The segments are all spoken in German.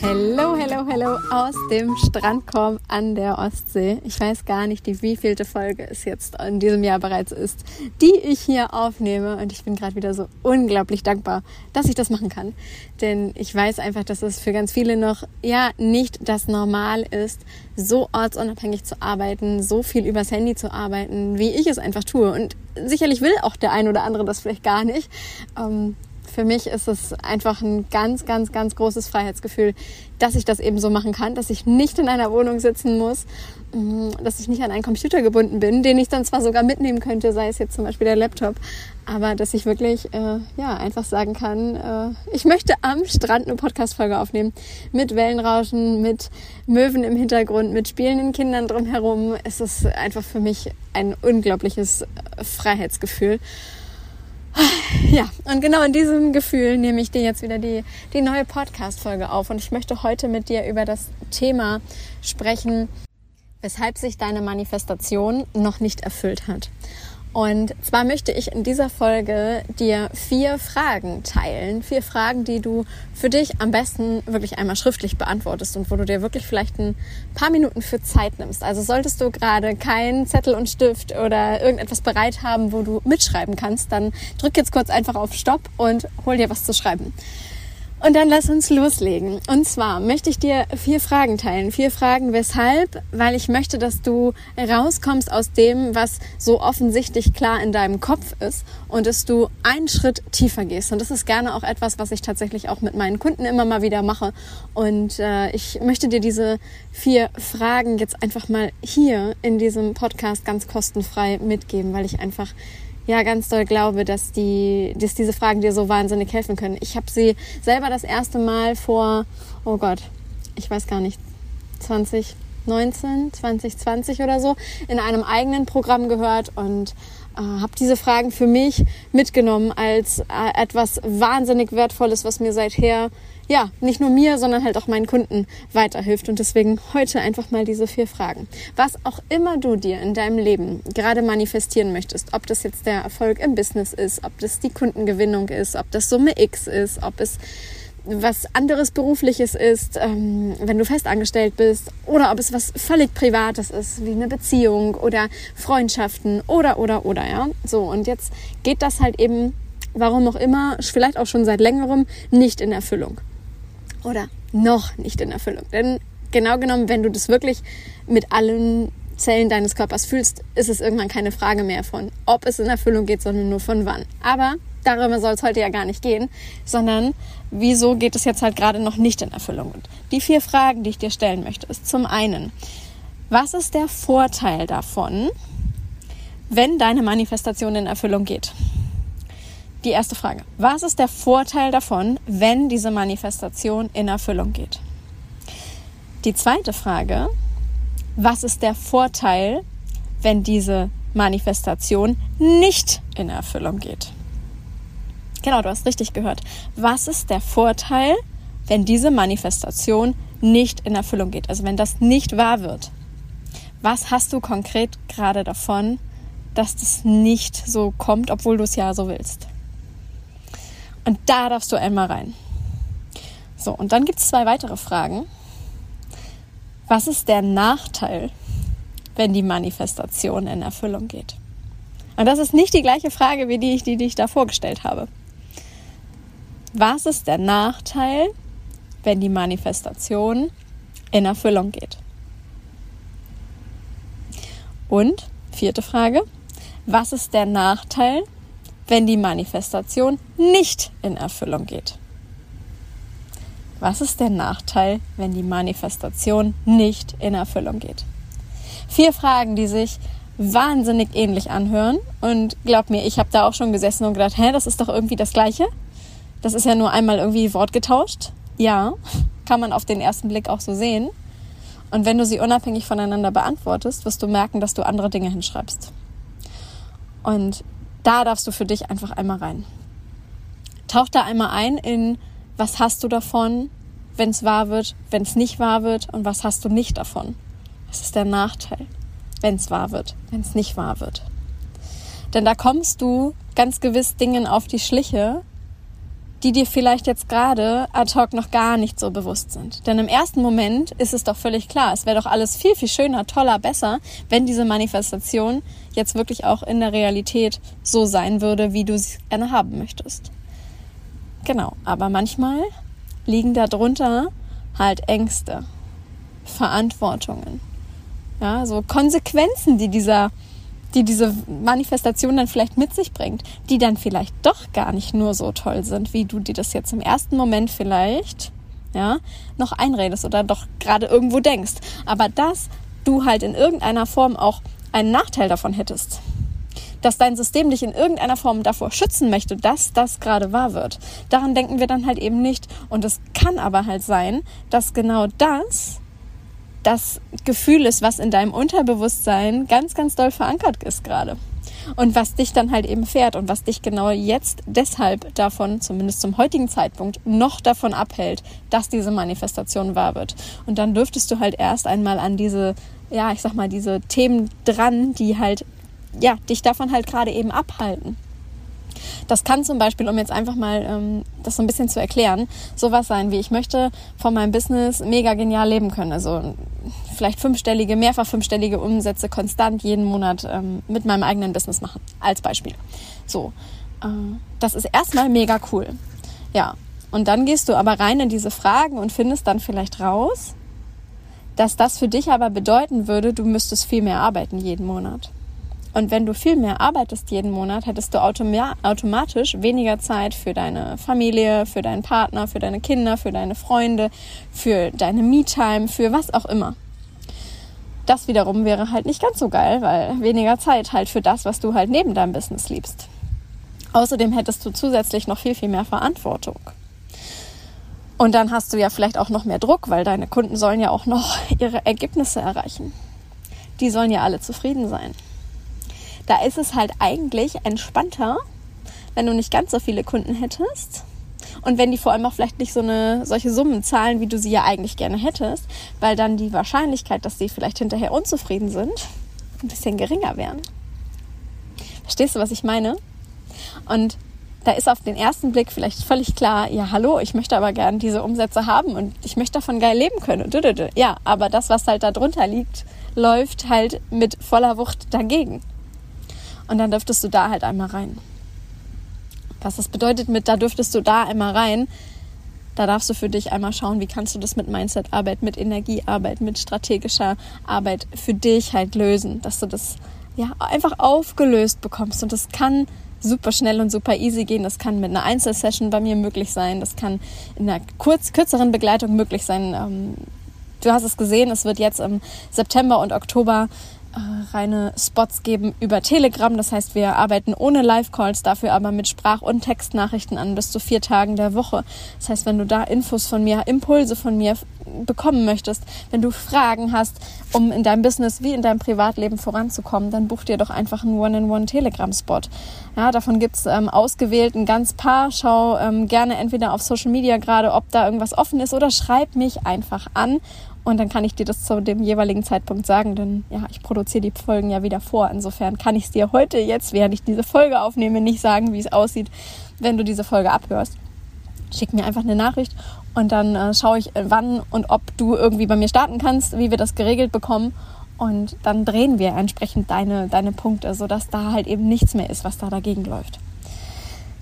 Hello, hello, hello aus dem Strandkorb an der Ostsee. Ich weiß gar nicht, die wievielte Folge es jetzt in diesem Jahr bereits ist, die ich hier aufnehme. Und ich bin gerade wieder so unglaublich dankbar, dass ich das machen kann. Denn ich weiß einfach, dass es für ganz viele noch, ja, nicht das Normal ist, so ortsunabhängig zu arbeiten, so viel übers Handy zu arbeiten, wie ich es einfach tue. Und sicherlich will auch der ein oder andere das vielleicht gar nicht. Ähm, für mich ist es einfach ein ganz, ganz, ganz großes Freiheitsgefühl, dass ich das eben so machen kann, dass ich nicht in einer Wohnung sitzen muss, mm, dass ich nicht an einen Computer gebunden bin, den ich dann zwar sogar mitnehmen könnte, sei es jetzt zum Beispiel der Laptop, aber dass ich wirklich äh, ja einfach sagen kann, äh, ich möchte am Strand eine Podcast-Folge aufnehmen mit Wellenrauschen, mit Möwen im Hintergrund, mit spielenden Kindern drumherum. Es ist einfach für mich ein unglaubliches Freiheitsgefühl. Ja, und genau in diesem Gefühl nehme ich dir jetzt wieder die, die neue Podcast-Folge auf. Und ich möchte heute mit dir über das Thema sprechen, weshalb sich deine Manifestation noch nicht erfüllt hat. Und zwar möchte ich in dieser Folge dir vier Fragen teilen. Vier Fragen, die du für dich am besten wirklich einmal schriftlich beantwortest und wo du dir wirklich vielleicht ein paar Minuten für Zeit nimmst. Also solltest du gerade keinen Zettel und Stift oder irgendetwas bereit haben, wo du mitschreiben kannst, dann drück jetzt kurz einfach auf Stopp und hol dir was zu schreiben. Und dann lass uns loslegen. Und zwar möchte ich dir vier Fragen teilen. Vier Fragen, weshalb? Weil ich möchte, dass du rauskommst aus dem, was so offensichtlich klar in deinem Kopf ist und dass du einen Schritt tiefer gehst. Und das ist gerne auch etwas, was ich tatsächlich auch mit meinen Kunden immer mal wieder mache. Und äh, ich möchte dir diese vier Fragen jetzt einfach mal hier in diesem Podcast ganz kostenfrei mitgeben, weil ich einfach ja ganz doll glaube, dass die, dass diese Fragen dir so wahnsinnig helfen können. Ich habe sie selber das erste Mal vor, oh Gott, ich weiß gar nicht, 2019, 2020 oder so, in einem eigenen Programm gehört und äh, habe diese Fragen für mich mitgenommen als äh, etwas wahnsinnig Wertvolles, was mir seither ja, nicht nur mir, sondern halt auch meinen Kunden weiterhilft. Und deswegen heute einfach mal diese vier Fragen. Was auch immer du dir in deinem Leben gerade manifestieren möchtest, ob das jetzt der Erfolg im Business ist, ob das die Kundengewinnung ist, ob das Summe X ist, ob es was anderes berufliches ist, ähm, wenn du festangestellt bist, oder ob es was völlig Privates ist, wie eine Beziehung oder Freundschaften oder oder oder ja. So und jetzt geht das halt eben, warum auch immer, vielleicht auch schon seit längerem nicht in Erfüllung oder noch nicht in Erfüllung. Denn genau genommen, wenn du das wirklich mit allen Zellen deines Körpers fühlst, ist es irgendwann keine Frage mehr von, ob es in Erfüllung geht, sondern nur von wann. Aber darüber soll es heute ja gar nicht gehen, sondern wieso geht es jetzt halt gerade noch nicht in Erfüllung? Und die vier Fragen, die ich dir stellen möchte, ist zum einen, was ist der Vorteil davon, wenn deine Manifestation in Erfüllung geht? Die erste Frage. Was ist der Vorteil davon, wenn diese Manifestation in Erfüllung geht? Die zweite Frage. Was ist der Vorteil, wenn diese Manifestation nicht in Erfüllung geht? Genau, du hast richtig gehört. Was ist der Vorteil, wenn diese Manifestation nicht in Erfüllung geht? Also wenn das nicht wahr wird. Was hast du konkret gerade davon, dass das nicht so kommt, obwohl du es ja so willst? Und da darfst du einmal rein. So, und dann gibt es zwei weitere Fragen. Was ist der Nachteil, wenn die Manifestation in Erfüllung geht? Und das ist nicht die gleiche Frage, wie die die, die ich da vorgestellt habe. Was ist der Nachteil, wenn die Manifestation in Erfüllung geht? Und vierte Frage, was ist der Nachteil, wenn die Manifestation nicht in Erfüllung geht. Was ist der Nachteil, wenn die Manifestation nicht in Erfüllung geht? Vier Fragen, die sich wahnsinnig ähnlich anhören. Und glaub mir, ich habe da auch schon gesessen und gedacht, hä, das ist doch irgendwie das Gleiche. Das ist ja nur einmal irgendwie Wort getauscht. Ja, kann man auf den ersten Blick auch so sehen. Und wenn du sie unabhängig voneinander beantwortest, wirst du merken, dass du andere Dinge hinschreibst. Und da darfst du für dich einfach einmal rein. Tauch da einmal ein in, was hast du davon, wenn es wahr wird, wenn es nicht wahr wird und was hast du nicht davon. Was ist der Nachteil, wenn es wahr wird, wenn es nicht wahr wird. Denn da kommst du ganz gewiss Dingen auf die Schliche, die dir vielleicht jetzt gerade ad hoc noch gar nicht so bewusst sind. Denn im ersten Moment ist es doch völlig klar, es wäre doch alles viel, viel schöner, toller, besser, wenn diese Manifestation jetzt wirklich auch in der Realität so sein würde, wie du sie gerne haben möchtest. Genau, aber manchmal liegen darunter halt Ängste, Verantwortungen, ja, so Konsequenzen, die dieser die diese Manifestation dann vielleicht mit sich bringt, die dann vielleicht doch gar nicht nur so toll sind, wie du dir das jetzt im ersten Moment vielleicht ja, noch einredest oder doch gerade irgendwo denkst. Aber dass du halt in irgendeiner Form auch einen Nachteil davon hättest. Dass dein System dich in irgendeiner Form davor schützen möchte, dass das gerade wahr wird. Daran denken wir dann halt eben nicht. Und es kann aber halt sein, dass genau das das Gefühl ist, was in deinem Unterbewusstsein ganz, ganz doll verankert ist gerade. Und was dich dann halt eben fährt und was dich genau jetzt deshalb davon, zumindest zum heutigen Zeitpunkt, noch davon abhält, dass diese Manifestation wahr wird. Und dann dürftest du halt erst einmal an diese, ja, ich sag mal, diese Themen dran, die halt, ja, dich davon halt gerade eben abhalten. Das kann zum Beispiel, um jetzt einfach mal ähm, das so ein bisschen zu erklären, sowas sein wie, ich möchte von meinem Business mega genial leben können. Also vielleicht fünfstellige, mehrfach fünfstellige Umsätze konstant jeden Monat ähm, mit meinem eigenen Business machen, als Beispiel. So, äh, das ist erstmal mega cool. Ja, und dann gehst du aber rein in diese Fragen und findest dann vielleicht raus, dass das für dich aber bedeuten würde, du müsstest viel mehr arbeiten jeden Monat. Und wenn du viel mehr arbeitest jeden Monat, hättest du automatisch weniger Zeit für deine Familie, für deinen Partner, für deine Kinder, für deine Freunde, für deine Me-Time, für was auch immer. Das wiederum wäre halt nicht ganz so geil, weil weniger Zeit halt für das, was du halt neben deinem Business liebst. Außerdem hättest du zusätzlich noch viel, viel mehr Verantwortung. Und dann hast du ja vielleicht auch noch mehr Druck, weil deine Kunden sollen ja auch noch ihre Ergebnisse erreichen. Die sollen ja alle zufrieden sein. Da ist es halt eigentlich entspannter, wenn du nicht ganz so viele Kunden hättest. Und wenn die vor allem auch vielleicht nicht so eine solche Summen zahlen, wie du sie ja eigentlich gerne hättest, weil dann die Wahrscheinlichkeit, dass sie vielleicht hinterher unzufrieden sind, ein bisschen geringer wären. Verstehst du, was ich meine? Und da ist auf den ersten Blick vielleicht völlig klar, ja, hallo, ich möchte aber gern diese Umsätze haben und ich möchte davon geil leben können. Ja, aber das, was halt da drunter liegt, läuft halt mit voller Wucht dagegen. Und dann dürftest du da halt einmal rein. Was das bedeutet mit, da dürftest du da einmal rein, da darfst du für dich einmal schauen, wie kannst du das mit Mindset-Arbeit, mit Energiearbeit, mit strategischer Arbeit für dich halt lösen, dass du das ja einfach aufgelöst bekommst. Und das kann super schnell und super easy gehen. Das kann mit einer Einzelsession bei mir möglich sein. Das kann in einer kurz, kürzeren Begleitung möglich sein. Ähm, du hast es gesehen, es wird jetzt im September und Oktober reine Spots geben über Telegram. Das heißt, wir arbeiten ohne Live-Calls, dafür aber mit Sprach- und Textnachrichten an bis zu vier Tagen der Woche. Das heißt, wenn du da Infos von mir, Impulse von mir bekommen möchtest, wenn du Fragen hast, um in deinem Business wie in deinem Privatleben voranzukommen, dann buch dir doch einfach einen One-in-One Telegram-Spot. Ja, davon gibt's ähm, ausgewählt ein ganz paar. Schau ähm, gerne entweder auf Social Media gerade, ob da irgendwas offen ist oder schreib mich einfach an und dann kann ich dir das zu dem jeweiligen Zeitpunkt sagen, denn ja, ich produziere die Folgen ja wieder vor. Insofern kann ich es dir heute jetzt, während ich diese Folge aufnehme, nicht sagen, wie es aussieht, wenn du diese Folge abhörst. Schick mir einfach eine Nachricht und dann äh, schaue ich, äh, wann und ob du irgendwie bei mir starten kannst, wie wir das geregelt bekommen. Und dann drehen wir entsprechend deine, deine Punkte, sodass da halt eben nichts mehr ist, was da dagegen läuft.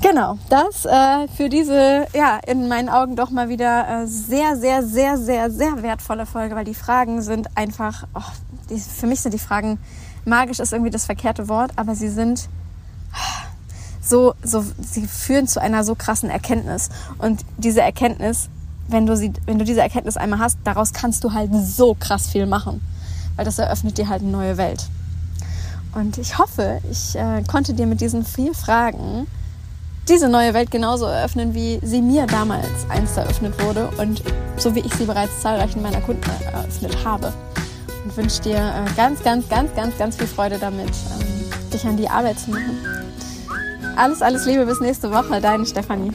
Genau, das äh, für diese, ja, in meinen Augen doch mal wieder äh, sehr, sehr, sehr, sehr, sehr wertvolle Folge, weil die Fragen sind einfach, oh, die, für mich sind die Fragen, magisch ist irgendwie das verkehrte Wort, aber sie sind so, so, sie führen zu einer so krassen Erkenntnis. Und diese Erkenntnis, wenn du sie, wenn du diese Erkenntnis einmal hast, daraus kannst du halt so krass viel machen. Weil das eröffnet dir halt eine neue Welt. Und ich hoffe, ich äh, konnte dir mit diesen vier Fragen diese neue Welt genauso eröffnen, wie sie mir damals einst eröffnet wurde und so wie ich sie bereits zahlreichen meiner Kunden eröffnet habe. Und wünsche dir äh, ganz, ganz, ganz, ganz, ganz viel Freude damit, ähm, dich an die Arbeit zu machen. Alles, alles Liebe, bis nächste Woche, deine Stefanie.